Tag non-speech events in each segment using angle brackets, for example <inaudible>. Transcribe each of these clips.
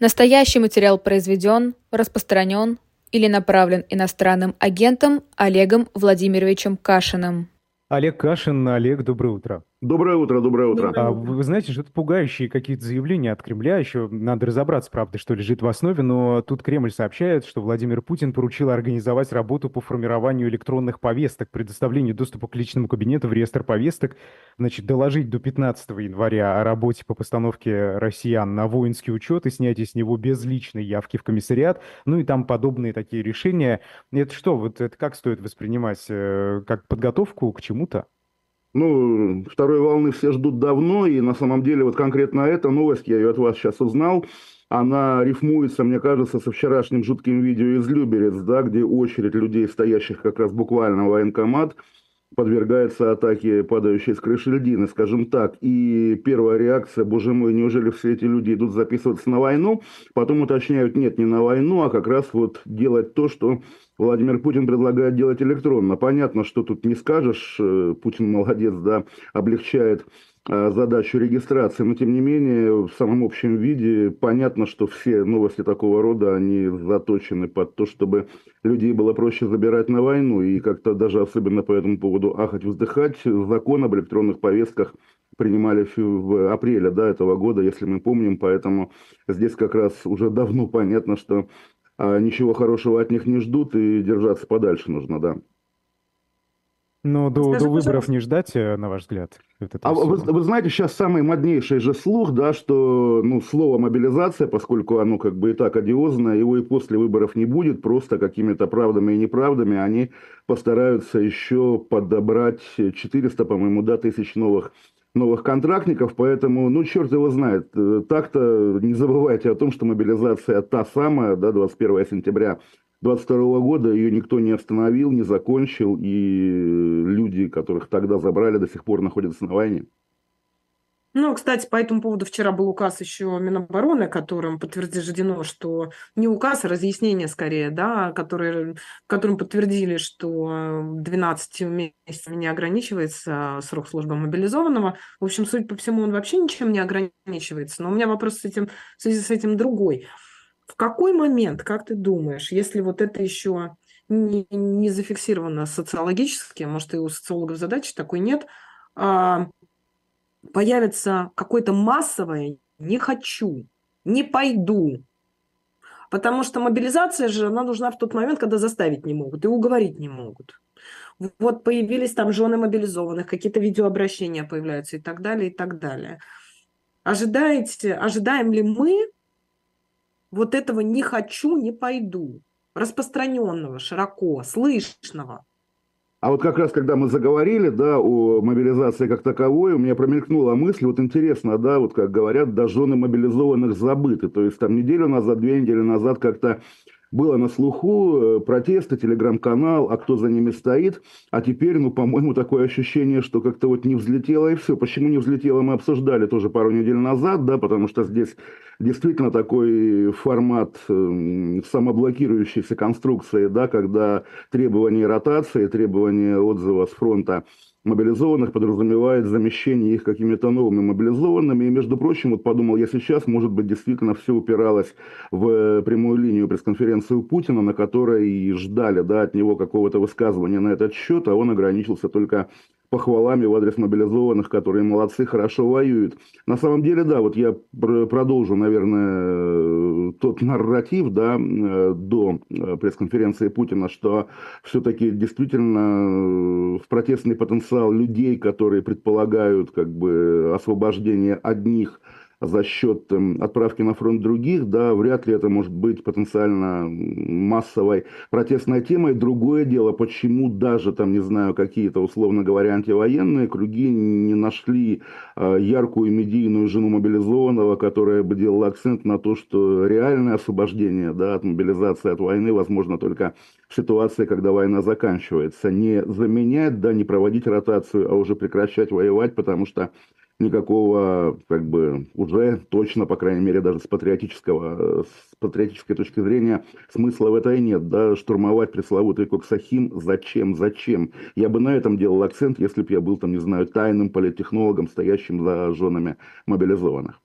Настоящий материал произведен, распространен или направлен иностранным агентом Олегом Владимировичем Кашиным. Олег Кашин. Олег, доброе утро. Доброе утро, доброе утро. А, вы знаете, что это пугающие какие-то заявления от Кремля. Еще надо разобраться, правда, что лежит в основе. Но тут Кремль сообщает, что Владимир Путин поручил организовать работу по формированию электронных повесток, предоставлению доступа к личному кабинету в реестр повесток, значит, доложить до 15 января о работе по постановке россиян на воинский учет и снятии с него безличной явки в комиссариат, ну и там подобные такие решения. Это что, вот это как стоит воспринимать? Э, как подготовку к чему-то? Ну, второй волны все ждут давно, и на самом деле вот конкретно эта новость, я ее от вас сейчас узнал, она рифмуется, мне кажется, со вчерашним жутким видео из Люберец, да, где очередь людей, стоящих как раз буквально в военкомат, подвергается атаке падающей с крыши льдины, скажем так. И первая реакция, боже мой, неужели все эти люди идут записываться на войну? Потом уточняют, нет, не на войну, а как раз вот делать то, что Владимир Путин предлагает делать электронно. Понятно, что тут не скажешь, э, Путин молодец, да, облегчает э, задачу регистрации, но тем не менее в самом общем виде понятно, что все новости такого рода, они заточены под то, чтобы людей было проще забирать на войну, и как-то даже особенно по этому поводу ахать, вздыхать. Закон об электронных повестках принимали в апреле да, этого года, если мы помним, поэтому здесь как раз уже давно понятно, что ничего хорошего от них не ждут, и держаться подальше нужно, да. Но до, Скажи, до выборов не ждать, э, на ваш взгляд? а вы, вы знаете, сейчас самый моднейший же слух, да, что ну, слово мобилизация, поскольку оно как бы и так одиозное, его и после выборов не будет, просто какими-то правдами и неправдами они постараются еще подобрать 400, по-моему, да, тысяч новых новых контрактников, поэтому, ну, черт его знает. Э, так-то не забывайте о том, что мобилизация та самая, да, 21 сентября 22 года, ее никто не остановил, не закончил, и люди, которых тогда забрали, до сих пор находятся на войне. Ну, кстати, по этому поводу вчера был указ еще Минобороны, которым подтверждено, что не указ, а разъяснение скорее, да, которые, которым подтвердили, что 12 месяцев не ограничивается срок службы мобилизованного. В общем, суть по всему, он вообще ничем не ограничивается. Но у меня вопрос с этим, в связи с этим другой. В какой момент, как ты думаешь, если вот это еще не, не зафиксировано социологически, может, и у социологов задачи такой нет, а, появится какое-то массовое «не хочу», «не пойду». Потому что мобилизация же, она нужна в тот момент, когда заставить не могут и уговорить не могут. Вот появились там жены мобилизованных, какие-то видеообращения появляются и так далее, и так далее. Ожидаете, ожидаем ли мы вот этого «не хочу, не пойду», распространенного, широко, слышного? А вот как раз, когда мы заговорили, да, о мобилизации как таковой, у меня промелькнула мысль, вот интересно, да, вот как говорят, да, жены мобилизованных забыты. То есть там неделю назад, две недели назад как-то было на слуху э, протесты, телеграм-канал, а кто за ними стоит. А теперь, ну, по-моему, такое ощущение, что как-то вот не взлетело и все. Почему не взлетело, мы обсуждали тоже пару недель назад, да, потому что здесь действительно такой формат э, самоблокирующейся конструкции, да, когда требования ротации, требования отзыва с фронта мобилизованных подразумевает замещение их какими-то новыми мобилизованными. И, между прочим, вот подумал я сейчас, может быть, действительно все упиралось в прямую линию пресс-конференции у Путина, на которой ждали да, от него какого-то высказывания на этот счет, а он ограничился только похвалами в адрес мобилизованных, которые молодцы, хорошо воюют. На самом деле, да, вот я продолжу, наверное, тот нарратив, да, э, до э, пресс-конференции Путина, что все-таки действительно в протестный потенциал людей, которые предполагают как бы освобождение одних за счет эм, отправки на фронт других, да, вряд ли это может быть потенциально массовой протестной темой. Другое дело, почему даже там, не знаю, какие-то, условно говоря, антивоенные круги не нашли э, яркую медийную жену мобилизованного, которая бы делала акцент на то, что реальное освобождение да, от мобилизации, от войны возможно только в ситуации, когда война заканчивается. Не заменять, да, не проводить ротацию, а уже прекращать воевать, потому что никакого, как бы, уже точно, по крайней мере, даже с патриотического, с патриотической точки зрения, смысла в этой нет, да, штурмовать пресловутый Коксахим, зачем, зачем? Я бы на этом делал акцент, если бы я был, там, не знаю, тайным политтехнологом, стоящим за женами мобилизованных.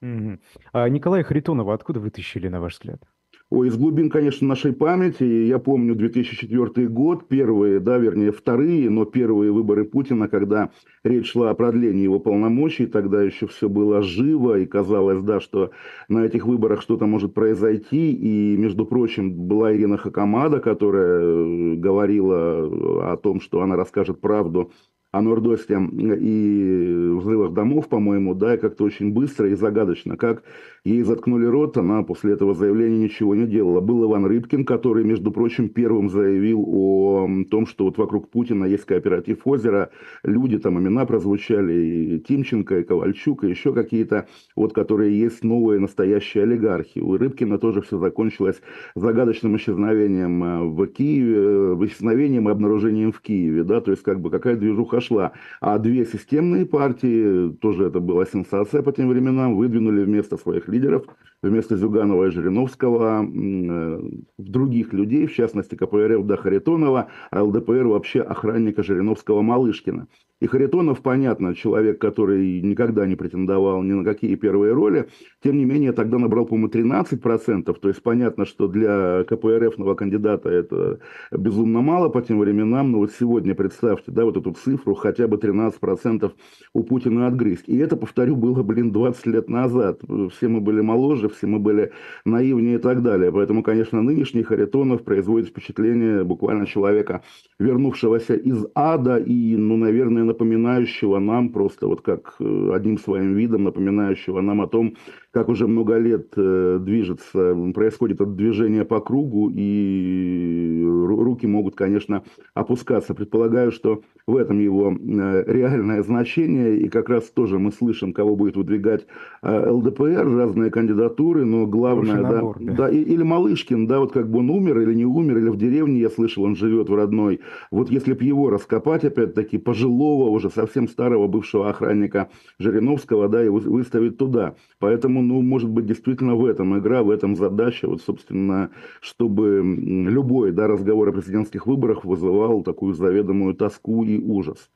Мгм. А Николая Харитонова откуда вытащили, на ваш взгляд? Ой, из глубин, конечно, нашей памяти. Я помню 2004 год, первые, да, вернее, вторые, но первые выборы Путина, когда речь шла о продлении его полномочий, тогда еще все было живо, и казалось, да, что на этих выборах что-то может произойти. И, между прочим, была Ирина Хакамада, которая э, говорила о том, что она расскажет правду о Нордосте и взрывах домов, по-моему, да, и как-то очень быстро и загадочно, как ей заткнули рот, она после этого заявления ничего не делала. Был Иван Рыбкин, который, между прочим, первым заявил о том, что вот вокруг Путина есть кооператив озера, люди, там имена прозвучали, и Тимченко, и Ковальчук, и еще какие-то, вот, которые есть новые настоящие олигархи. У Рыбкина тоже все закончилось загадочным исчезновением э, в Киеве, э, исчезновением и обнаружением в Киеве, да, то есть как бы какая движуха пошла. А две системные партии, тоже это была сенсация по тем временам, выдвинули вместо своих лидеров, вместо Зюганова и Жириновского, э, других людей, в частности КПРФ до Харитонова, а ЛДПР вообще охранника Жириновского-Малышкина. И Харитонов, понятно, человек, который никогда не претендовал ни на какие первые роли, тем не менее тогда набрал, по-моему, 13%, то есть понятно, что для КПРФного кандидата это безумно мало по тем временам, но вот сегодня представьте, да, вот эту цифру, хотя бы 13% у Путина отгрызть. И это, повторю, было, блин, 20 лет назад. Все мы были моложе, все мы были наивнее и так далее. Поэтому, конечно, нынешний Харитонов производит впечатление буквально человека, вернувшегося из ада и, ну, наверное, напоминающего нам просто вот как э, одним своим видом, напоминающего нам о том, как уже много лет э, движется, происходит это движение по кругу, и руки могут, конечно, опускаться. Предполагаю, что в этом его э, реальное значение, и как раз тоже мы слышим, кого будет выдвигать э, ЛДПР, разные кандидатуры, но главное, набор, да, да. да, или Малышкин, да, вот как бы он умер или не умер, или в деревне, я слышал, он живет в родной. Вот если бы его раскопать, опять-таки, пожилого, уже совсем старого бывшего охранника Жириновского, да, и выставить туда. Поэтому ну, может быть, действительно в этом игра, в этом задача, вот, собственно, чтобы любой, да, разговор о президентских выборах вызывал такую заведомую тоску и ужас.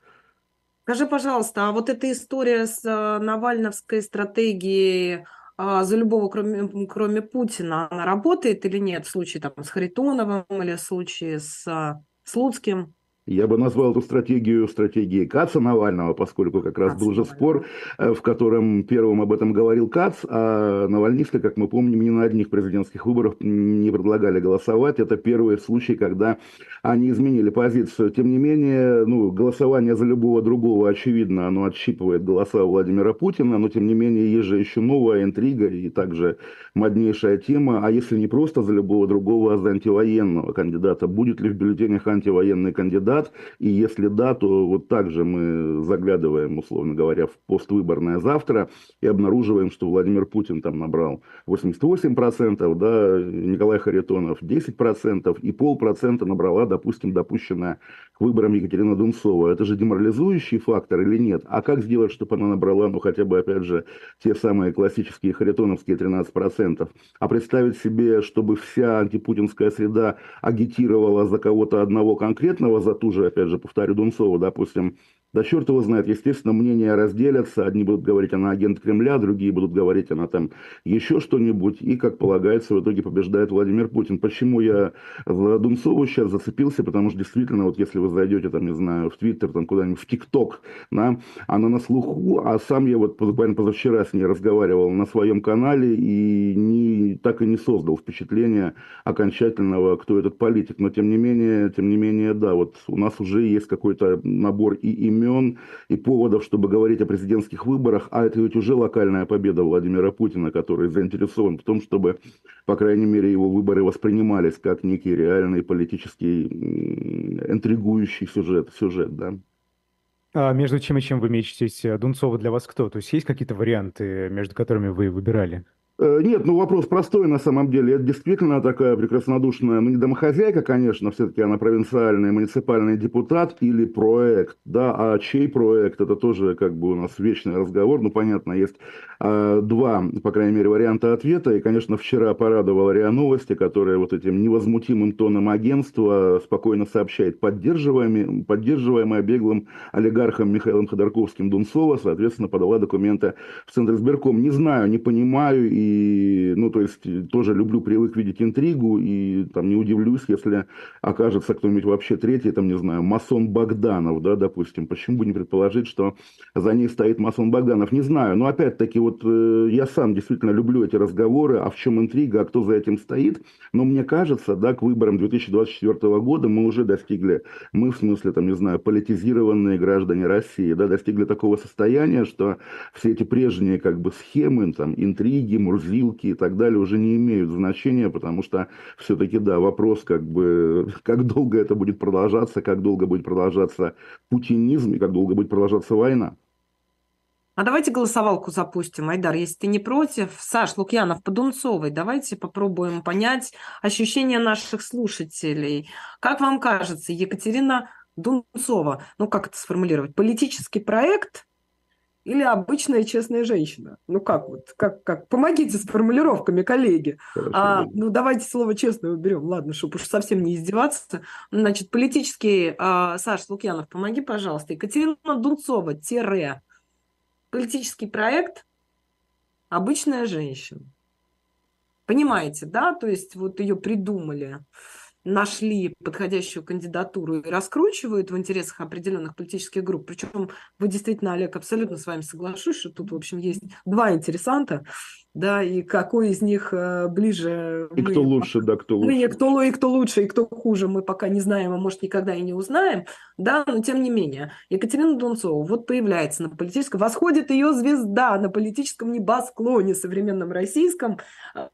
Скажи, пожалуйста, а вот эта история с э, навальновской стратегией а, за любого, кроме, кроме Путина, она работает или нет в случае там, с Харитоновым или в случае с э, Слуцким? Я бы назвал эту стратегию стратегией Каца Навального, поскольку как раз Кац был же спор, э, в котором первым об этом говорил Кац, а навальнисты, как мы помним, ни на одних президентских выборах не предлагали голосовать. Это первый случай, когда они изменили позицию. Тем не менее, ну, голосование за любого другого, очевидно, оно отщипывает голоса Владимира Путина, но тем не менее есть же еще новая интрига и также моднейшая тема, а если не просто за любого другого, а за антивоенного кандидата, будет ли в бюллетенях антивоенный кандидат, кандидат, и если да, то вот так же мы заглядываем, условно говоря, в поствыборное завтра и обнаруживаем, что Владимир Путин там набрал 88%, да, Николай Харитонов 10%, и полпроцента набрала, допустим, допущенная к выборам Екатерина Дунцова. Это же деморализующий фактор или нет? А как сделать, чтобы она набрала, ну, хотя бы, опять же, те самые классические харитоновские 13%? А представить себе, чтобы вся антипутинская среда агитировала за кого-то одного конкретного, за ту же, опять же, повторю, Дунцову, допустим, да черт его знает, естественно, мнения разделятся. Одни будут говорить, она агент Кремля, другие будут говорить, она там еще что-нибудь. И, как полагается, в итоге побеждает Владимир Путин. Почему я в Дунцову сейчас зацепился? Потому что действительно, вот если вы зайдете, там, не знаю, в Твиттер, там куда-нибудь, в ТикТок, да, она на слуху, а сам я вот буквально позавчера с ней разговаривал на своем канале и не, так и не создал впечатления окончательного, кто этот политик. Но тем не менее, тем не менее, да, вот у нас уже есть какой-то набор и имен имен и поводов, чтобы говорить о президентских выборах, а это ведь уже локальная победа Владимира Путина, который заинтересован в том, чтобы, по крайней мере, его выборы воспринимались как некий реальный политический интригующий сюжет, сюжет да. А между чем и чем вы мечетесь, Дунцова для вас кто? То есть есть какие-то варианты, между которыми вы выбирали? Э, нет, ну вопрос простой на самом деле. Это действительно такая прекраснодушная, ну не домохозяйка, конечно, все-таки она провинциальный муниципальный депутат или проект, да, а чей проект, это тоже как бы у нас вечный разговор, ну понятно, есть э, два, по крайней мере, варианта ответа, и, конечно, вчера порадовала РИА Новости, которая вот этим невозмутимым тоном агентства спокойно сообщает, поддерживаемый, поддерживаемая беглым олигархом Михаилом Ходорковским Дунцова, соответственно, подала документы в Центр избирком. Не знаю, не понимаю и и, ну, то есть, тоже люблю, привык видеть интригу, и там не удивлюсь, если окажется кто-нибудь вообще третий, там, не знаю, масон Богданов, да, допустим. Почему бы не предположить, что за ней стоит масон Богданов? Не знаю, но опять-таки, вот э, я сам действительно люблю эти разговоры, а в чем интрига, а кто за этим стоит, но мне кажется, да, к выборам 2024 года мы уже достигли, мы, в смысле, там, не знаю, политизированные граждане России, да, достигли такого состояния, что все эти прежние, как бы, схемы, там, интриги, мурзилки и так далее уже не имеют значения, потому что все-таки, да, вопрос, как бы, <laughs> как долго это будет продолжаться, как долго будет продолжаться путинизм и как долго будет продолжаться война. А давайте голосовалку запустим, Айдар, если ты не против. Саш, Лукьянов, Подунцовой, давайте попробуем понять ощущения наших слушателей. Как вам кажется, Екатерина Дунцова, ну как это сформулировать, политический проект или обычная честная женщина? Ну как вот, как, как? Помогите с формулировками, коллеги. а, ну давайте слово честное уберем, ладно, чтобы уж совсем не издеваться. Значит, политический, а, Саш Лукьянов, помоги, пожалуйста. Екатерина Дунцова, тире, политический проект «Обычная женщина». Понимаете, да? То есть вот ее придумали нашли подходящую кандидатуру и раскручивают в интересах определенных политических групп. Причем вы действительно, Олег, абсолютно с вами соглашусь, что тут, в общем, есть два интересанта да, и какой из них э, ближе. И мы, кто лучше, да, кто лучше. Мы, кто, и кто лучше, и кто хуже, мы пока не знаем, а может, никогда и не узнаем, да, но тем не менее. Екатерина Дунцова вот появляется на политическом, восходит ее звезда на политическом небосклоне современном российском,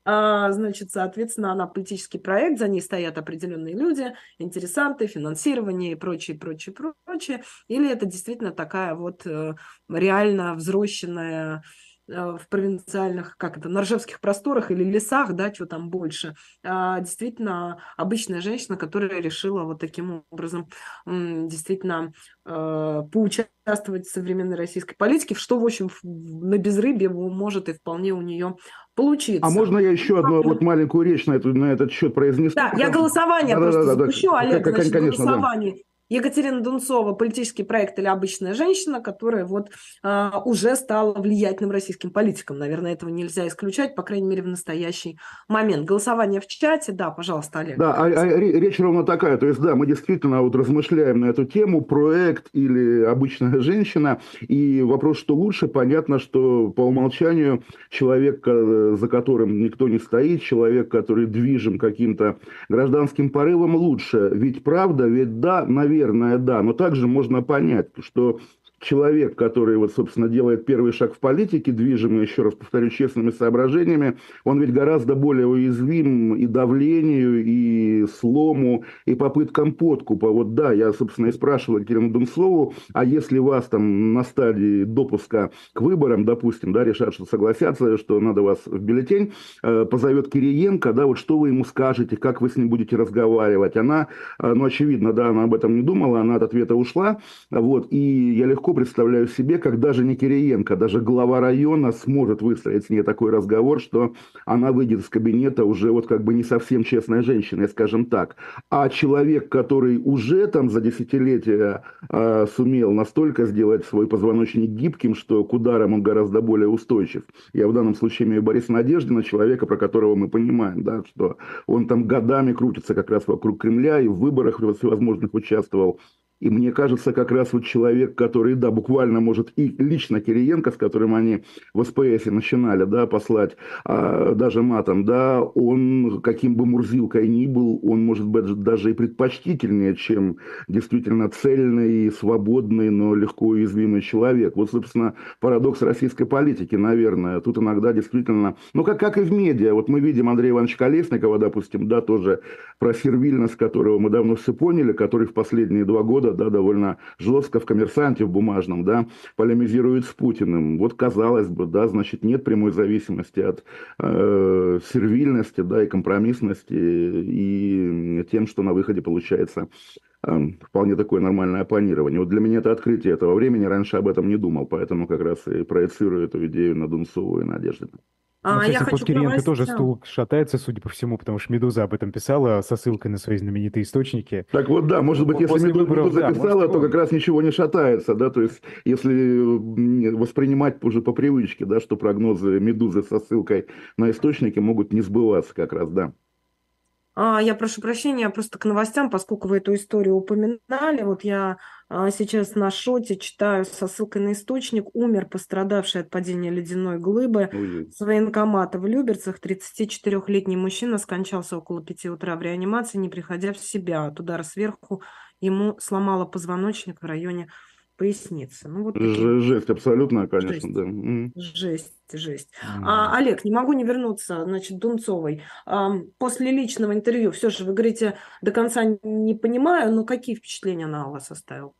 а, значит, соответственно, она политический проект, за ней стоят определенные люди, интересанты, финансирование и прочее, прочее, прочее, или это действительно такая вот э, реально взросленная в провинциальных, как это, на Ржевских просторах или лесах, да, что там больше, а действительно обычная женщина, которая решила вот таким образом действительно э, поучаствовать в современной российской политике, что, в общем, на безрыбье может и вполне у нее получиться. А можно я еще одну вот маленькую речь на, эту, на этот счет произнесу? Да, я голосование да, просто да, да, запущу, да, Олег, значит, конечно, голосование. Да. Екатерина Дунцова политический проект или обычная женщина, которая вот а, уже стала влиятельным российским политиком. Наверное, этого нельзя исключать, по крайней мере, в настоящий момент. Голосование в чате, да, пожалуйста, Олег. Да, а, а, речь ровно такая. То есть, да, мы действительно вот размышляем на эту тему, проект или обычная женщина. И вопрос, что лучше, понятно, что по умолчанию человек, э, за которым никто не стоит, человек, который движим каким-то гражданским порывом, лучше. Ведь правда, ведь да, наверное, наверное, да. Но также можно понять, что человек, который, вот, собственно, делает первый шаг в политике, движимый, еще раз повторю, честными соображениями, он ведь гораздо более уязвим и давлению, и слому, и попыткам подкупа. Вот да, я, собственно, и спрашивал Екатерину Дунцову, а если вас там на стадии допуска к выборам, допустим, да, решат, что согласятся, что надо вас в бюллетень, э, позовет Кириенко, да, вот что вы ему скажете, как вы с ним будете разговаривать. Она, э, ну, очевидно, да, она об этом не думала, она от ответа ушла, вот, и я легко легко представляю себе, как даже не Кириенко, даже глава района сможет выстроить с ней такой разговор, что она выйдет из кабинета уже вот как бы не совсем честная женщина, скажем так. А человек, который уже там за десятилетия э, сумел настолько сделать свой позвоночник гибким, что к ударам он гораздо более устойчив. Я в данном случае имею Бориса Надеждина, человека, про которого мы понимаем, да, что он там годами крутится как раз вокруг Кремля и в выборах всевозможных участвовал. И мне кажется, как раз вот человек, который, да, буквально может и лично Кириенко, с которым они в СПС начинали, да, послать а, даже матом, да, он, каким бы Мурзилкой ни был, он может быть даже и предпочтительнее, чем действительно цельный, свободный, но легко уязвимый человек. Вот, собственно, парадокс российской политики, наверное. Тут иногда действительно, ну, как, как и в медиа. Вот мы видим Андрея Ивановича Колесникова, допустим, да, тоже про сервильность, которого мы давно все поняли, который в последние два года года, да, довольно жестко в «Коммерсанте» в бумажном, да, полемизирует с Путиным. Вот, казалось бы, да, значит, нет прямой зависимости от э, сервильности, да, и компромиссности, и тем, что на выходе получается э, вполне такое нормальное оппонирование. Вот для меня это открытие этого времени, раньше об этом не думал, поэтому как раз и проецирую эту идею на Дунцову и Надеждину. Ну, а, кстати, я под Кириенко тоже стул шатается, судя по всему, потому что «Медуза» об этом писала со ссылкой на свои знаменитые источники. Так вот, да, может быть, если После «Медуза», выборов, «Медуза» да, писала, может, то как раз ничего не шатается, да, то есть если воспринимать уже по привычке, да, что прогнозы «Медузы» со ссылкой на источники могут не сбываться как раз, да. А, я прошу прощения, просто к новостям, поскольку вы эту историю упоминали, вот я а, сейчас на шоте читаю со ссылкой на источник. Умер пострадавший от падения ледяной глыбы Ой. с военкомата в Люберцах. 34-летний мужчина скончался около 5 утра в реанимации, не приходя в себя. От удара сверху ему сломало позвоночник в районе поясницы. Ну, вот такие... Жесть, абсолютно, конечно, жесть. да. Жесть, жесть. Mm. А, Олег, не могу не вернуться, значит, Дунцовой. А, после личного интервью, все же, вы говорите, до конца не понимаю, но какие впечатления она у вас оставила?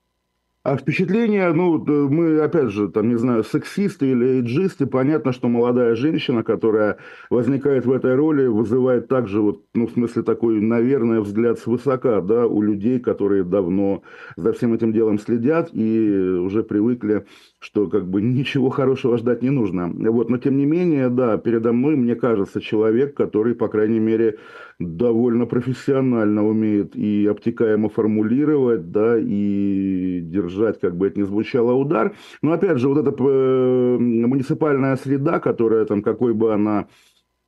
А впечатление, ну, мы, опять же, там, не знаю, сексисты или эйджисты, понятно, что молодая женщина, которая возникает в этой роли, вызывает также, вот, ну, в смысле, такой, наверное, взгляд свысока, да, у людей, которые давно за всем этим делом следят и уже привыкли, что, как бы, ничего хорошего ждать не нужно. Вот, но, тем не менее, да, передо мной, мне кажется, человек, который, по крайней мере, довольно профессионально умеет и обтекаемо формулировать, да, и держать, как бы это ни звучало, удар. Но опять же, вот эта э, муниципальная среда, которая там, какой бы она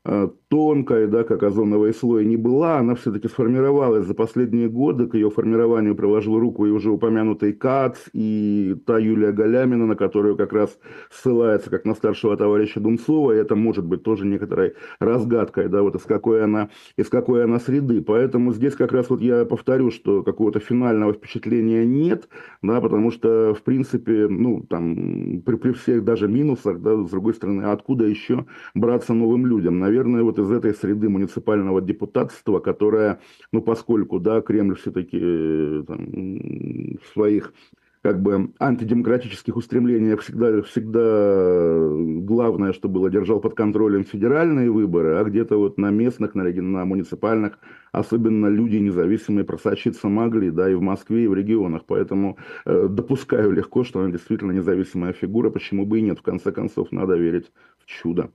Э, тонкой, да, как озоновый слой не была, она все-таки сформировалась за последние годы. К ее формированию приложил руку и уже упомянутый КАЦ, и та Юлия Галямина, на которую как раз ссылается как на старшего товарища Дунцова, и это может быть тоже некоторой разгадкой, да, вот из какой она, из какой она среды. Поэтому здесь как раз вот я повторю, что какого-то финального впечатления нет, да, потому что, в принципе, ну, там, при, при всех даже минусах, да, с другой стороны, откуда еще браться новым людям? Наверное, вот из этой среды муниципального депутатства, которая, ну, поскольку, да, Кремль все-таки э, в своих как бы антидемократических устремлениях всегда, всегда главное, что было, держал под контролем федеральные выборы, а где-то вот на местных, на, на муниципальных, особенно люди независимые просочиться могли, да, и в Москве, и в регионах. Поэтому э, допускаю легко, что она действительно независимая фигура, почему бы и нет. В конце концов, надо верить в чудо.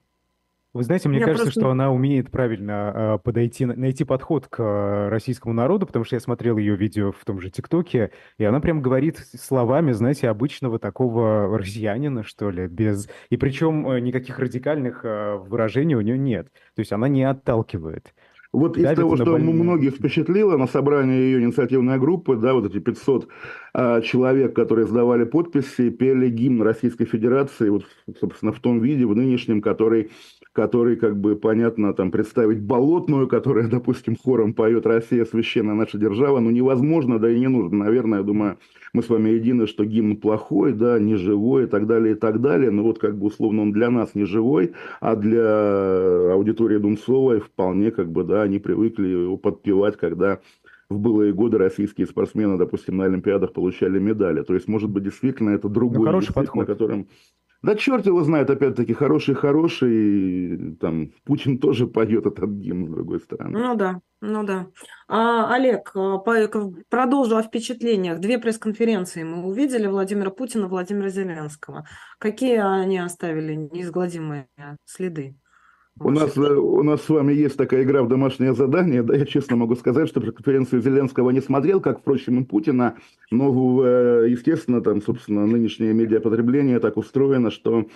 Вы знаете, мне я кажется, просто... что она умеет правильно э, подойти, найти подход к э, российскому народу, потому что я смотрел ее видео в том же ТикТоке, и она прям говорит словами, знаете, обычного такого россиянина, что ли, без... И причем э, никаких радикальных э, выражений у нее нет. То есть она не отталкивает. Вот из того, что больные... многих впечатлило на собрании ее инициативной группы, да, вот эти 500 а, человек, которые сдавали подписи, пели гимн Российской Федерации, вот, собственно, в том виде, в нынешнем, который который, как бы, понятно, там, представить болотную, которая, <laughs> допустим, хором поет «Россия, священная наша держава», ну, невозможно, да и не нужно. Наверное, я думаю, мы с вами едины, что гимн плохой, да, не живой и так далее, и так далее. Но вот, как бы, условно, он для нас не живой, а для аудитории Дунцовой вполне, как бы, да, они привыкли его подпевать, когда в былые годы российские спортсмены, допустим, на Олимпиадах получали медали. То есть, может быть, действительно это другой ну, хороший подход. на котором да черт его знает, опять-таки, хороший-хороший, там, Путин тоже поет этот гимн, с другой стороны. Ну да, ну да. А, Олег, а, по, продолжу о впечатлениях. Две пресс-конференции мы увидели Владимира Путина, Владимира Зеленского. Какие они оставили неизгладимые следы? У нас, э, у нас с вами есть такая игра в домашнее задание. Да, я честно могу сказать, что конференцию Зеленского не смотрел, как, впрочем, и Путина. Но, э, естественно, там, собственно, нынешнее медиапотребление так устроено, что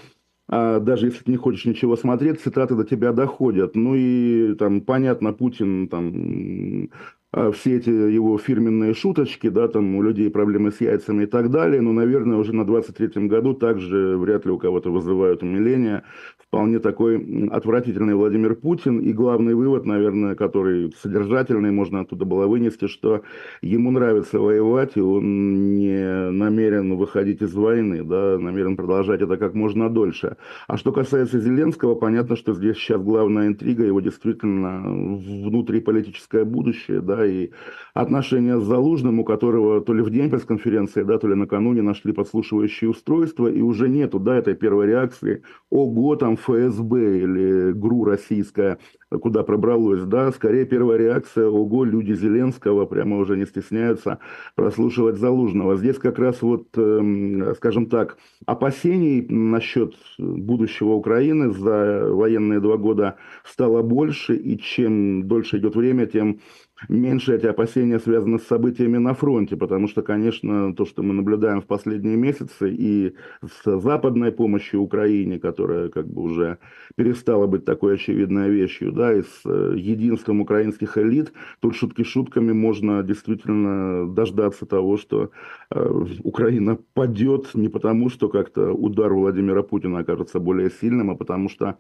а даже если ты не хочешь ничего смотреть, цитаты до тебя доходят. Ну и там, понятно, Путин там а все эти его фирменные шуточки, да, там у людей проблемы с яйцами и так далее, но, наверное, уже на 23-м году также вряд ли у кого-то вызывают умиление. Вполне такой отвратительный Владимир Путин. И главный вывод, наверное, который содержательный, можно оттуда было вынести, что ему нравится воевать, и он не намерен выходить из войны, да, намерен продолжать это как можно дольше. А что касается Зеленского, понятно, что здесь сейчас главная интрига, его действительно внутриполитическое будущее, да, и отношения с Залужным, у которого то ли в день пресс-конференции, да, то ли накануне нашли подслушивающие устройства, и уже нету, да, этой первой реакции, ого, там ФСБ или ГРУ российская, куда пробралось, да, скорее первая реакция, ого, люди Зеленского прямо уже не стесняются прослушивать Залужного. Здесь как раз вот, эм, скажем так, опасений насчет будущего Украины за военные два года стало больше, и чем дольше идет время, тем меньше эти опасения связаны с событиями на фронте, потому что, конечно, то, что мы наблюдаем в последние месяцы и с западной помощью Украине, которая как бы уже перестала быть такой очевидной вещью, да, и с э, единством украинских элит, тут шутки шутками можно действительно дождаться того, что э, Украина падет не потому, что как-то удар Владимира Путина окажется более сильным, а потому что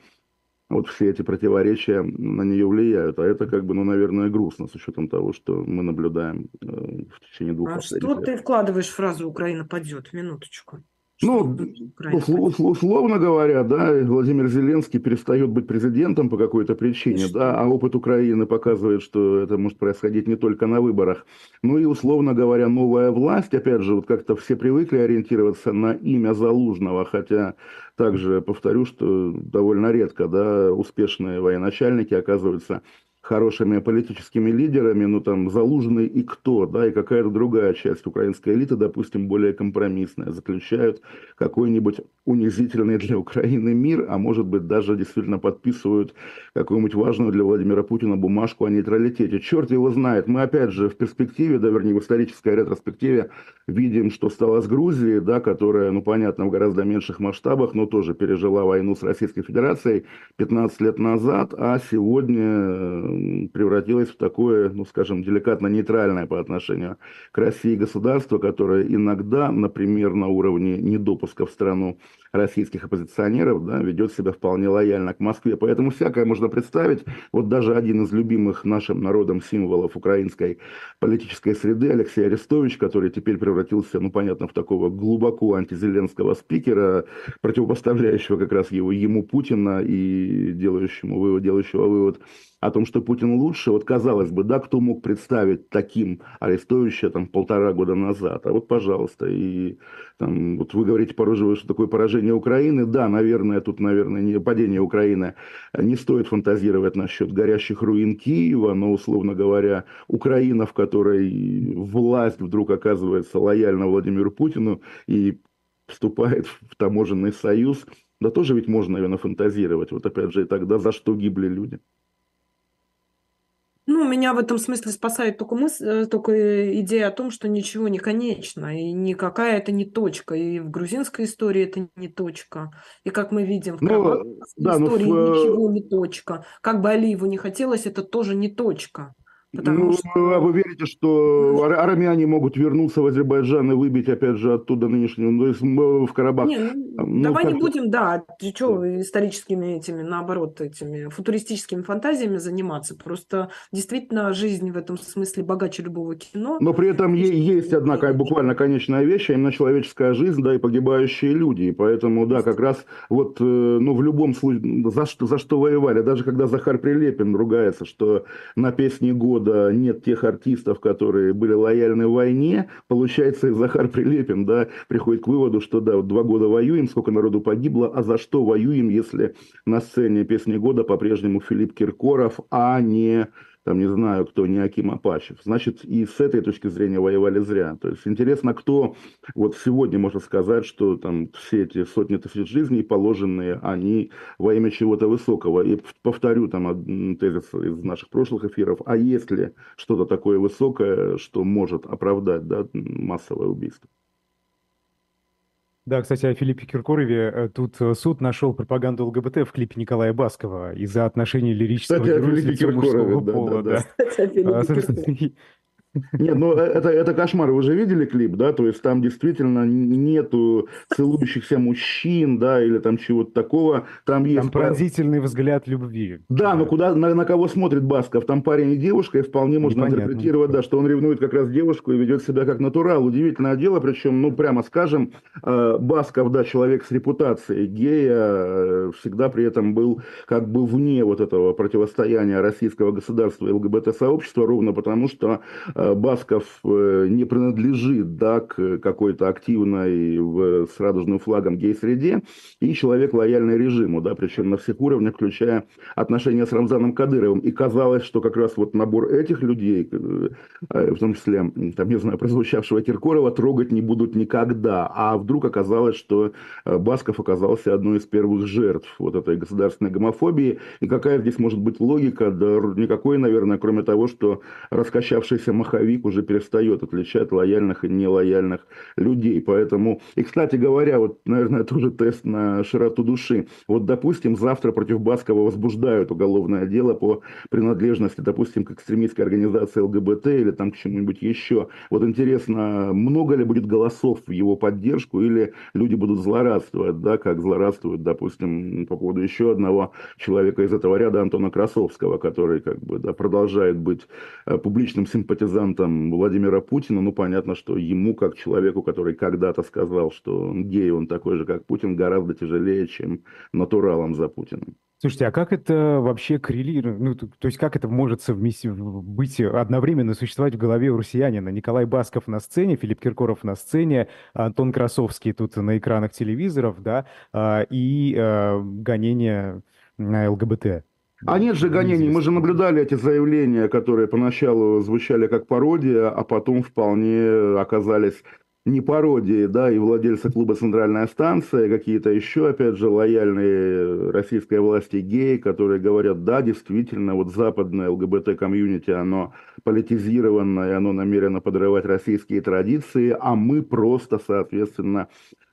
вот все эти противоречия на нее влияют. А это как бы, ну, наверное, грустно с учетом того, что мы наблюдаем э, в течение двух а что лет. ты вкладываешь в фразу «Украина падет»? Минуточку. Ну, условно говоря, да, Владимир Зеленский перестает быть президентом по какой-то причине, да, а опыт Украины показывает, что это может происходить не только на выборах. Ну и, условно говоря, новая власть, опять же, вот как-то все привыкли ориентироваться на имя Залужного, хотя также повторю, что довольно редко, да, успешные военачальники оказываются хорошими политическими лидерами, ну там Залужный и кто, да, и какая-то другая часть украинской элиты, допустим, более компромиссная, заключают какой-нибудь унизительный для Украины мир, а может быть даже действительно подписывают какую-нибудь важную для Владимира Путина бумажку о нейтралитете. Черт его знает. Мы опять же в перспективе, да, вернее в исторической ретроспективе видим, что стало с Грузией, да, которая, ну понятно, в гораздо меньших масштабах, но тоже пережила войну с Российской Федерацией 15 лет назад, а сегодня превратилось в такое, ну, скажем, деликатно нейтральное по отношению к России государство, которое иногда, например, на уровне недопуска в страну российских оппозиционеров, да, ведет себя вполне лояльно к Москве. Поэтому всякое можно представить. Вот даже один из любимых нашим народом символов украинской политической среды, Алексей Арестович, который теперь превратился, ну, понятно, в такого глубоко антизеленского спикера, противопоставляющего как раз его, ему Путина и делающему вывод, делающего вывод о том, что Путин лучше, вот казалось бы, да, кто мог представить таким Арестовича там полтора года назад, а вот, пожалуйста, и там, вот вы говорите, пороживаю, что такое поражение Украины, да, наверное, тут, наверное, не падение Украины, не стоит фантазировать насчет горящих руин Киева, но, условно говоря, Украина, в которой власть вдруг оказывается лояльна Владимиру Путину и вступает в таможенный союз, да тоже ведь можно, наверное, фантазировать. Вот опять же, и тогда за что гибли люди? Ну, меня в этом смысле спасает только, мысль, э, только идея о том, что ничего не конечно, и никакая это не точка. И в грузинской истории это не точка. И как мы видим, в ну, да, истории в... Э, ничего не точка. Как бы Алиеву не хотелось, это тоже не точка. Потому ну, что... А вы верите, что армяне могут вернуться в Азербайджан и выбить, опять же, оттуда нынешнюю, ну, есть в Карабах? Не, ну, ну, давай как... не будем, да, что, историческими этими, наоборот, этими футуристическими фантазиями заниматься. Просто действительно жизнь в этом смысле богаче любого кино. Но при этом и... есть одна буквально конечная вещь, а именно человеческая жизнь, да, и погибающие люди. И поэтому, да, как раз вот, э, ну, в любом случае, за что, за что воевали, даже когда Захар Прилепин ругается, что на песне года года нет тех артистов, которые были лояльны войне, получается, и <laughs> Захар Прилепин, да, приходит к выводу, что да, два года воюем, сколько народу погибло, а за что воюем, если на сцене песни года по-прежнему Филипп Киркоров, а не там, не знаю, кто, не Аким Апачев. Значит, и с этой точки зрения воевали зря. То есть интересно, кто вот сегодня может сказать, что там все эти сотни тысяч жизней положенные, они во имя чего-то высокого. И повторю там тезис из наших прошлых эфиров, а есть ли что-то такое высокое, что может оправдать да, массовое убийство? Да, кстати, о Филиппе Киркорове. Э, тут э, суд нашел пропаганду ЛГБТ в клипе Николая Баскова из-за отношений лирического кстати, героя мужского да, пола. Да, да. Да. Кстати, <laughs> Нет, ну э, это, это кошмар. Вы же видели клип, да? То есть там действительно нету целующихся мужчин, да, или там чего-то такого. Там есть... Там пронзительный взгляд любви. Да, но куда, на, на кого смотрит Басков? Там парень и девушка, и вполне можно Непонятно. интерпретировать, да, что он ревнует как раз девушку и ведет себя как натурал. Удивительное дело, причем, ну, прямо скажем, э, Басков, да, человек с репутацией гея, э, всегда при этом был как бы вне вот этого противостояния российского государства и ЛГБТ-сообщества, ровно потому, что э, Басков э, не принадлежит, да, к какой-то активной в, с радужным флагом гей-среде, и человек лояльный режиму, да, причем на всех уровнях, включая отношения с Рамзаном Кадыровым. И казалось, что как раз вот набор этих людей, э, э, в том числе, там, не знаю, прозвучавшего Киркорова, трогать не будут никогда. А вдруг оказалось, что Басков оказался одной из первых жертв вот этой государственной гомофобии. И какая здесь может быть логика? Да никакой, наверное, кроме того, что раскачавшийся маховик уже перестает отличать лояльных и нелояльных людей. Поэтому, и, кстати говоря, вот, наверное, тоже тест на широту души. Вот, допустим, завтра против Баскова возбуждают уголовное дело по принадлежности, допустим, к экстремистской организации ЛГБТ или там к чему-нибудь еще. Вот интересно, много ли будет голосов в его поддержку или люди будут злорадствовать, да, как злорадствуют, допустим, по поводу еще одного человека из этого ряда, Антона Красовского, который как бы да, продолжает быть э, публичным симпатизантом Владимира Путина. Ну, понятно, что ему, как человеку, который когда-то сказал, что он гей, он такой же, как Путин, гораздо тяжелее, чем натуралом за Путиным. Слушайте, а как это вообще коррелирует? Ну, то, то есть как это может совместить, быть одновременно существовать в голове у россиянина? Николай Басков на сцене, Филипп Киркоров на сцене, Антон Красовский тут на экранах телевизоров, да, а, и э, гонение на ЛГБТ. А нет же гонений, мы же наблюдали эти заявления, которые поначалу звучали как пародия, а потом вполне оказались не пародии, да, и владельцы клуба «Центральная станция», какие-то еще, опять же, лояльные российской власти геи, которые говорят, да, действительно, вот западное ЛГБТ-комьюнити, оно политизированное, оно намерено подрывать российские традиции, а мы просто, соответственно,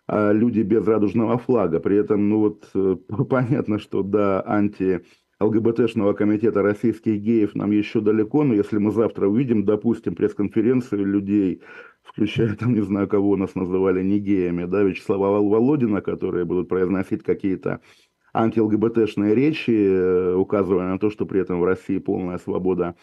а, люди без радужного флага. При этом, ну вот, э, <laughs> понятно, что, да, анти ЛГБТшного комитета российских геев нам еще далеко, но если мы завтра увидим, допустим, пресс-конференцию людей, включая там, не знаю, кого у нас называли не геями, да, Вячеслава Володина, которые будут произносить какие-то анти-ЛГБТшные речи, э, указывая на то, что при этом в России полная свобода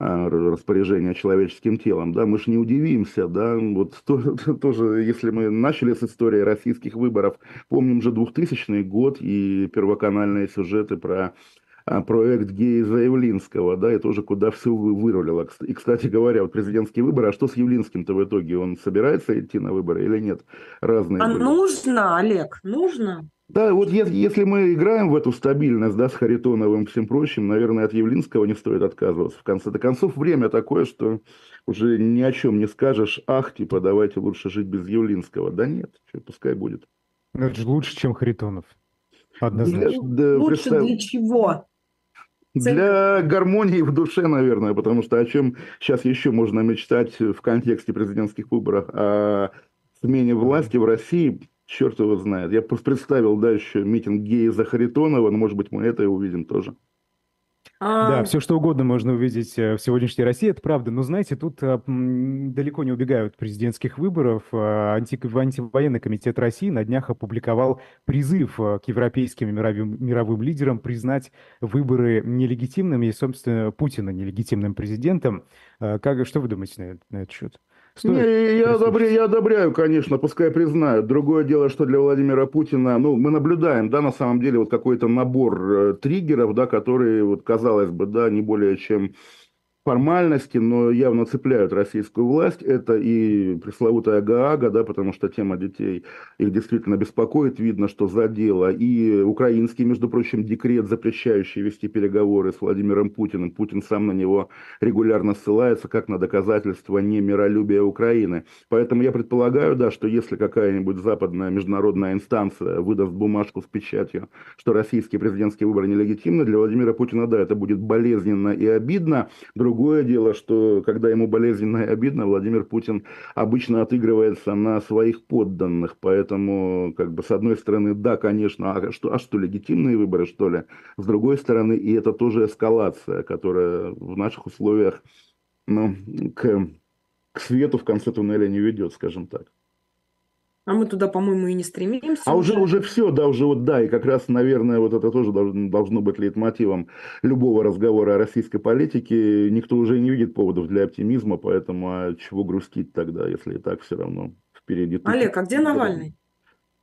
э, распоряжения человеческим телом, да, мы же не удивимся, да, вот <laughs> то, тоже, если мы начали с истории российских выборов, помним же 2000 год и первоканальные сюжеты про проект Геиза Явлинского, да, и тоже куда все вырулило. И, кстати говоря, вот президентские выборы, а что с Явлинским-то в итоге? Он собирается идти на выборы или нет? Разные. А были. нужно, Олег, нужно? Да, вот если, если мы играем в эту стабильность, да, с Харитоновым и всем прочим, наверное, от Явлинского не стоит отказываться. В конце концов, время такое, что уже ни о чем не скажешь, ах, типа, давайте лучше жить без Явлинского. Да нет, что, пускай будет. Это же лучше, чем Харитонов. Однозначно. Да, лучше представь... для чего? Для гармонии в душе, наверное, потому что о чем сейчас еще можно мечтать в контексте президентских выборов, о смене власти в России, черт его знает. Я просто представил, да, еще митинг гея за Харитонова, но, может быть, мы это и увидим тоже. А... Да, все что угодно можно увидеть э, в сегодняшней России, это правда. Но знаете, тут а, далеко не убегают президентских выборов. А, анти... Антивоенный комитет России на днях опубликовал призыв к европейским мировым, мировым лидерам признать выборы нелегитимными и, собственно, Путина нелегитимным президентом. Как, что вы думаете на, на этот счет? Не, я, одобряю, я одобряю, конечно, пускай признают. Другое дело, что для Владимира Путина, ну, мы наблюдаем, да, на самом деле, вот какой-то набор э, триггеров, да, которые, вот, казалось бы, да, не более чем формальности, но явно цепляют российскую власть. Это и пресловутая Гаага, да, потому что тема детей их действительно беспокоит. Видно, что задело. И украинский, между прочим, декрет, запрещающий вести переговоры с Владимиром Путиным. Путин сам на него регулярно ссылается, как на доказательство немиролюбия Украины. Поэтому я предполагаю, да, что если какая-нибудь западная международная инстанция выдаст бумажку с печатью, что российские президентские выборы нелегитимны, для Владимира Путина, да, это будет болезненно и обидно. Друг Другое дело, что когда ему болезненно и обидно, Владимир Путин обычно отыгрывается на своих подданных. Поэтому, как бы, с одной стороны, да, конечно, а что, а что, легитимные выборы, что ли? С другой стороны, и это тоже эскалация, которая в наших условиях ну, к, к свету в конце туннеля не ведет, скажем так. А мы туда, по-моему, и не стремимся. А уже, уже все, да, уже вот да, и как раз, наверное, вот это тоже должно быть лейтмотивом любого разговора о российской политике. Никто уже не видит поводов для оптимизма, поэтому а чего грустить тогда, если и так все равно впереди. Олег, а где Навальный?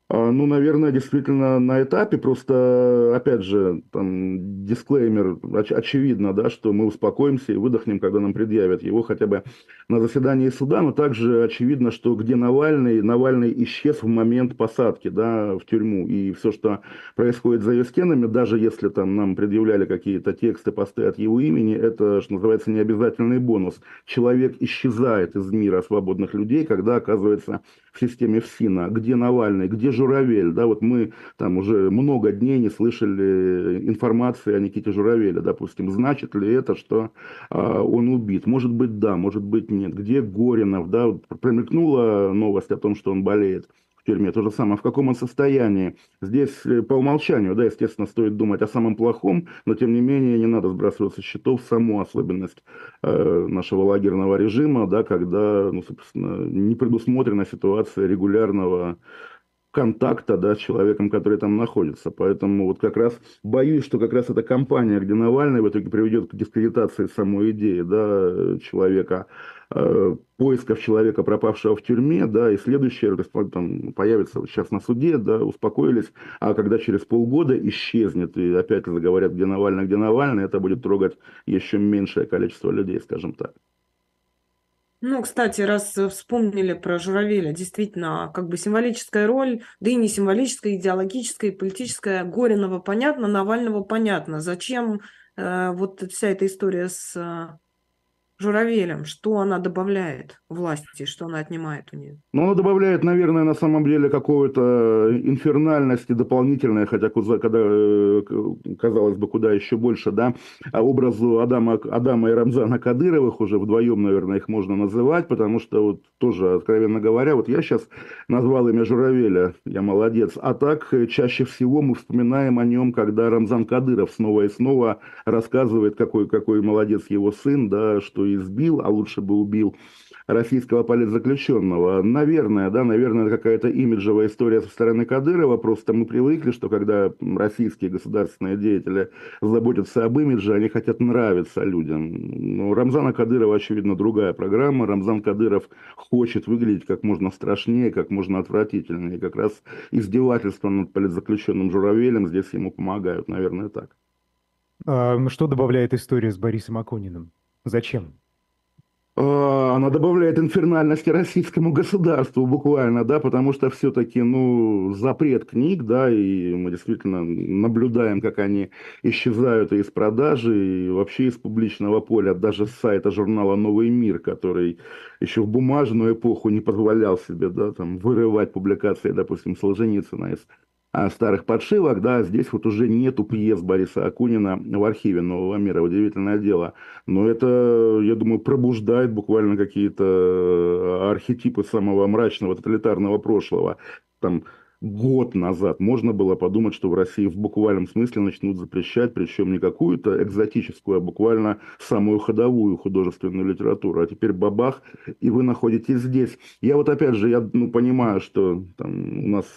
А, ну, наверное, действительно на этапе, просто, опять же, там, дисклеймер, оч- очевидно, да, что мы успокоимся и выдохнем, когда нам предъявят его хотя бы на заседании суда, но также очевидно, что где Навальный, Навальный исчез в момент посадки, да, в тюрьму, и все, что происходит за ее стенами, даже если там нам предъявляли какие-то тексты, посты от его имени, это, что называется, необязательный бонус. Человек исчезает из мира свободных людей, когда оказывается в системе ФСИНа, где Навальный, где Журавель, да, вот мы там уже много дней не слышали информации о Никите Журавеле, допустим, значит ли это, что а, он убит? Может быть, да, может быть, нет. Где Горинов, да, вот промелькнула новость о том, что он болеет в тюрьме. То же самое, в каком он состоянии. Здесь э, по умолчанию, да, естественно, стоит думать о самом плохом, но тем не менее не надо сбрасывать со счетов саму особенность э, нашего лагерного режима, да, когда, ну, собственно, не предусмотрена ситуация регулярного контакта да, с человеком, который там находится. Поэтому вот как раз боюсь, что как раз эта компания, где Навальный в итоге приведет к дискредитации самой идеи да, человека, э, поисков человека, пропавшего в тюрьме, да, и следующее там, появится вот сейчас на суде, да, успокоились, а когда через полгода исчезнет, и опять заговорят, где Навальный, где Навальный, это будет трогать еще меньшее количество людей, скажем так. Ну, кстати, раз вспомнили про Журавеля, действительно, как бы символическая роль, да и не символическая, идеологическая и политическая, Горинова понятно, Навального понятно. Зачем э, вот вся эта история с э, Журавелем, что она добавляет власти, что она отнимает у нее? Ну, она добавляет, наверное, на самом деле какой-то инфернальности дополнительной, хотя когда, э, казалось бы, куда еще больше, да, а образу Адама, Адама и Рамзана Кадыровых, уже вдвоем, наверное, их можно называть, потому что вот тоже, откровенно говоря, вот я сейчас назвал имя Журавеля, я молодец, а так э, чаще всего мы вспоминаем о нем, когда Рамзан Кадыров снова и снова рассказывает, какой, какой молодец его сын, да, что избил, а лучше бы убил российского политзаключенного. Наверное, да, наверное, какая-то имиджевая история со стороны Кадырова. Просто мы привыкли, что когда российские государственные деятели заботятся об имидже, они хотят нравиться людям. Но Рамзана Кадырова, очевидно, другая программа. Рамзан Кадыров хочет выглядеть как можно страшнее, как можно отвратительнее. И как раз издевательства над политзаключенным Журавелем здесь ему помогают, наверное, так. А что добавляет история с Борисом Акуниным? Зачем? А, она добавляет инфернальности российскому государству буквально, да, потому что все-таки, ну, запрет книг, да, и мы действительно наблюдаем, как они исчезают из продажи, и вообще из публичного поля, даже с сайта журнала «Новый мир», который еще в бумажную эпоху не позволял себе, да, там, вырывать публикации, допустим, Солженицына из старых подшивок, да, здесь вот уже нету пьес Бориса Акунина в архиве Нового мира, удивительное дело. Но это, я думаю, пробуждает буквально какие-то э, архетипы самого мрачного тоталитарного прошлого. Там год назад можно было подумать, что в России в буквальном смысле начнут запрещать, причем не какую-то экзотическую, а буквально самую ходовую художественную литературу. А теперь бабах, и вы находитесь здесь. Я вот опять же, я ну, понимаю, что там у нас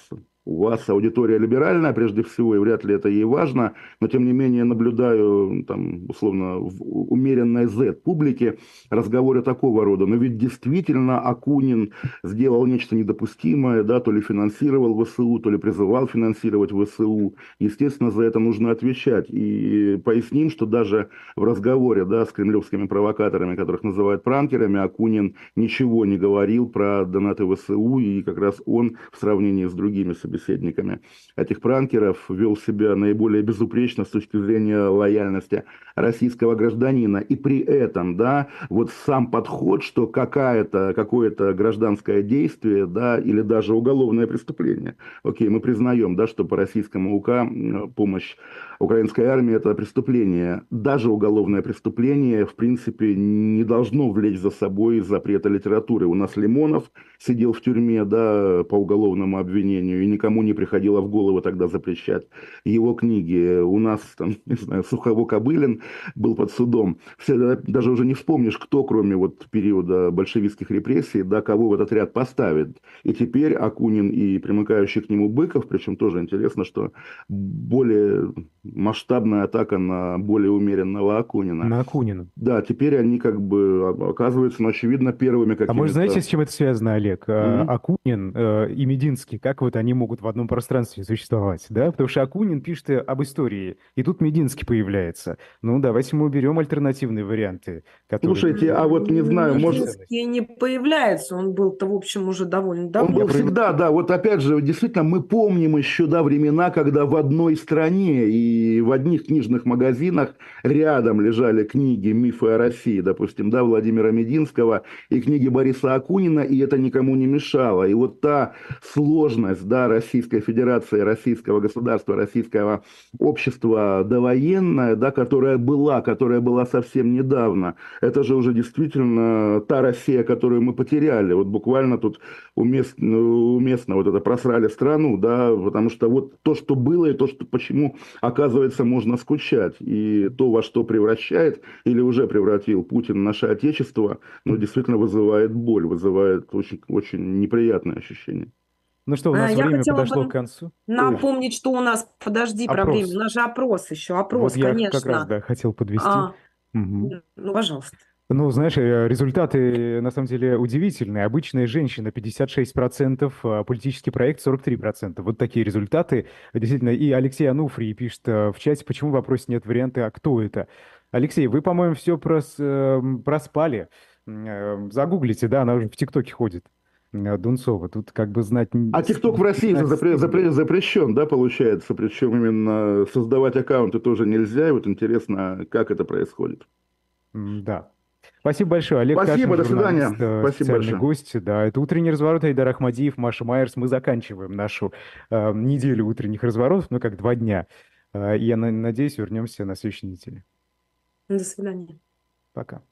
у вас аудитория либеральная, прежде всего, и вряд ли это ей важно, но тем не менее наблюдаю, там, условно, в умеренной Z-публике разговоры такого рода. Но ведь действительно Акунин сделал нечто недопустимое, да, то ли финансировал ВСУ, то ли призывал финансировать ВСУ. Естественно, за это нужно отвечать. И поясним, что даже в разговоре да, с кремлевскими провокаторами, которых называют пранкерами, Акунин ничего не говорил про донаты ВСУ, и как раз он в сравнении с другими собеседниками собеседниками этих пранкеров, вел себя наиболее безупречно с точки зрения лояльности российского гражданина. И при этом, да, вот сам подход, что какая-то, какое-то гражданское действие, да, или даже уголовное преступление. Окей, мы признаем, да, что по российскому УК помощь украинской армии это преступление. Даже уголовное преступление, в принципе, не должно влечь за собой запрета литературы. У нас Лимонов сидел в тюрьме, да, по уголовному обвинению, и никак никому не приходило в голову тогда запрещать его книги. У нас, там, <laughs> не знаю, Сухово Кобылин был под судом. Все, даже уже не вспомнишь, кто, кроме вот периода большевистских репрессий, да, кого в этот ряд поставит. И теперь Акунин и примыкающий к нему Быков, причем тоже интересно, что более масштабная атака на более умеренного Акунина. На Акунина. Да, теперь они как бы оказываются, ну, очевидно, первыми какими-то... А может, знаете, с чем это связано, Олег? Mm-hmm. Акунин э, и Мединский, как вот они могут в одном пространстве существовать, да? Потому что Акунин пишет об истории, и тут Мединский появляется. Ну, давайте мы уберем альтернативные варианты. Которые... Слушайте, а вот не знаю, Мединский может... не появляется, он был-то, в общем, уже довольно давно. Он был всегда, да, вот опять же, действительно, мы помним еще, да, времена, когда в одной стране и в одних книжных магазинах рядом лежали книги «Мифы о России», допустим, да, Владимира Мединского, и книги Бориса Акунина, и это никому не мешало. И вот та сложность, да, Российской Федерации, российского государства, российского общества довоенное, да, которая была, которая была совсем недавно, это же уже действительно та Россия, которую мы потеряли. Вот буквально тут уместно, уместно вот это просрали страну, да, потому что вот то, что было, и то, что почему, оказывается, можно скучать. И то, во что превращает или уже превратил Путин наше Отечество, ну, действительно вызывает боль, вызывает очень, очень неприятное ощущение. Ну что, у нас а, время подошло к концу. Напомнить, что у нас, подожди, опрос. про время, у нас же опрос еще, опрос, вот конечно. я как раз, да, хотел подвести. А, угу. Ну, пожалуйста. Ну, знаешь, э, результаты на самом деле удивительные. Обычная женщина 56%, а политический проект 43%. Вот такие результаты. Действительно, и Алексей Ануфрий пишет э, в чате, почему в вопросе нет варианта, а кто это? Алексей, вы, по-моему, все прос, эм, проспали. Загуглите, да, она уже в ТикТоке ходит. Э, Дунцова. Тут как бы знать... А ТикТок в России запре- запре- запрещен, да, получается? Причем именно создавать аккаунты тоже нельзя. И вот интересно, как это происходит. Да. Спасибо большое, Олег Спасибо, Кашин, до свидания. Э, Спасибо большое. гость. Да, это «Утренний разворот», Айдар Ахмадиев, Маша Майерс. Мы заканчиваем нашу э, неделю утренних разворотов, ну, как два дня. Э, я на- надеюсь, вернемся на следующей неделе. До свидания. Пока.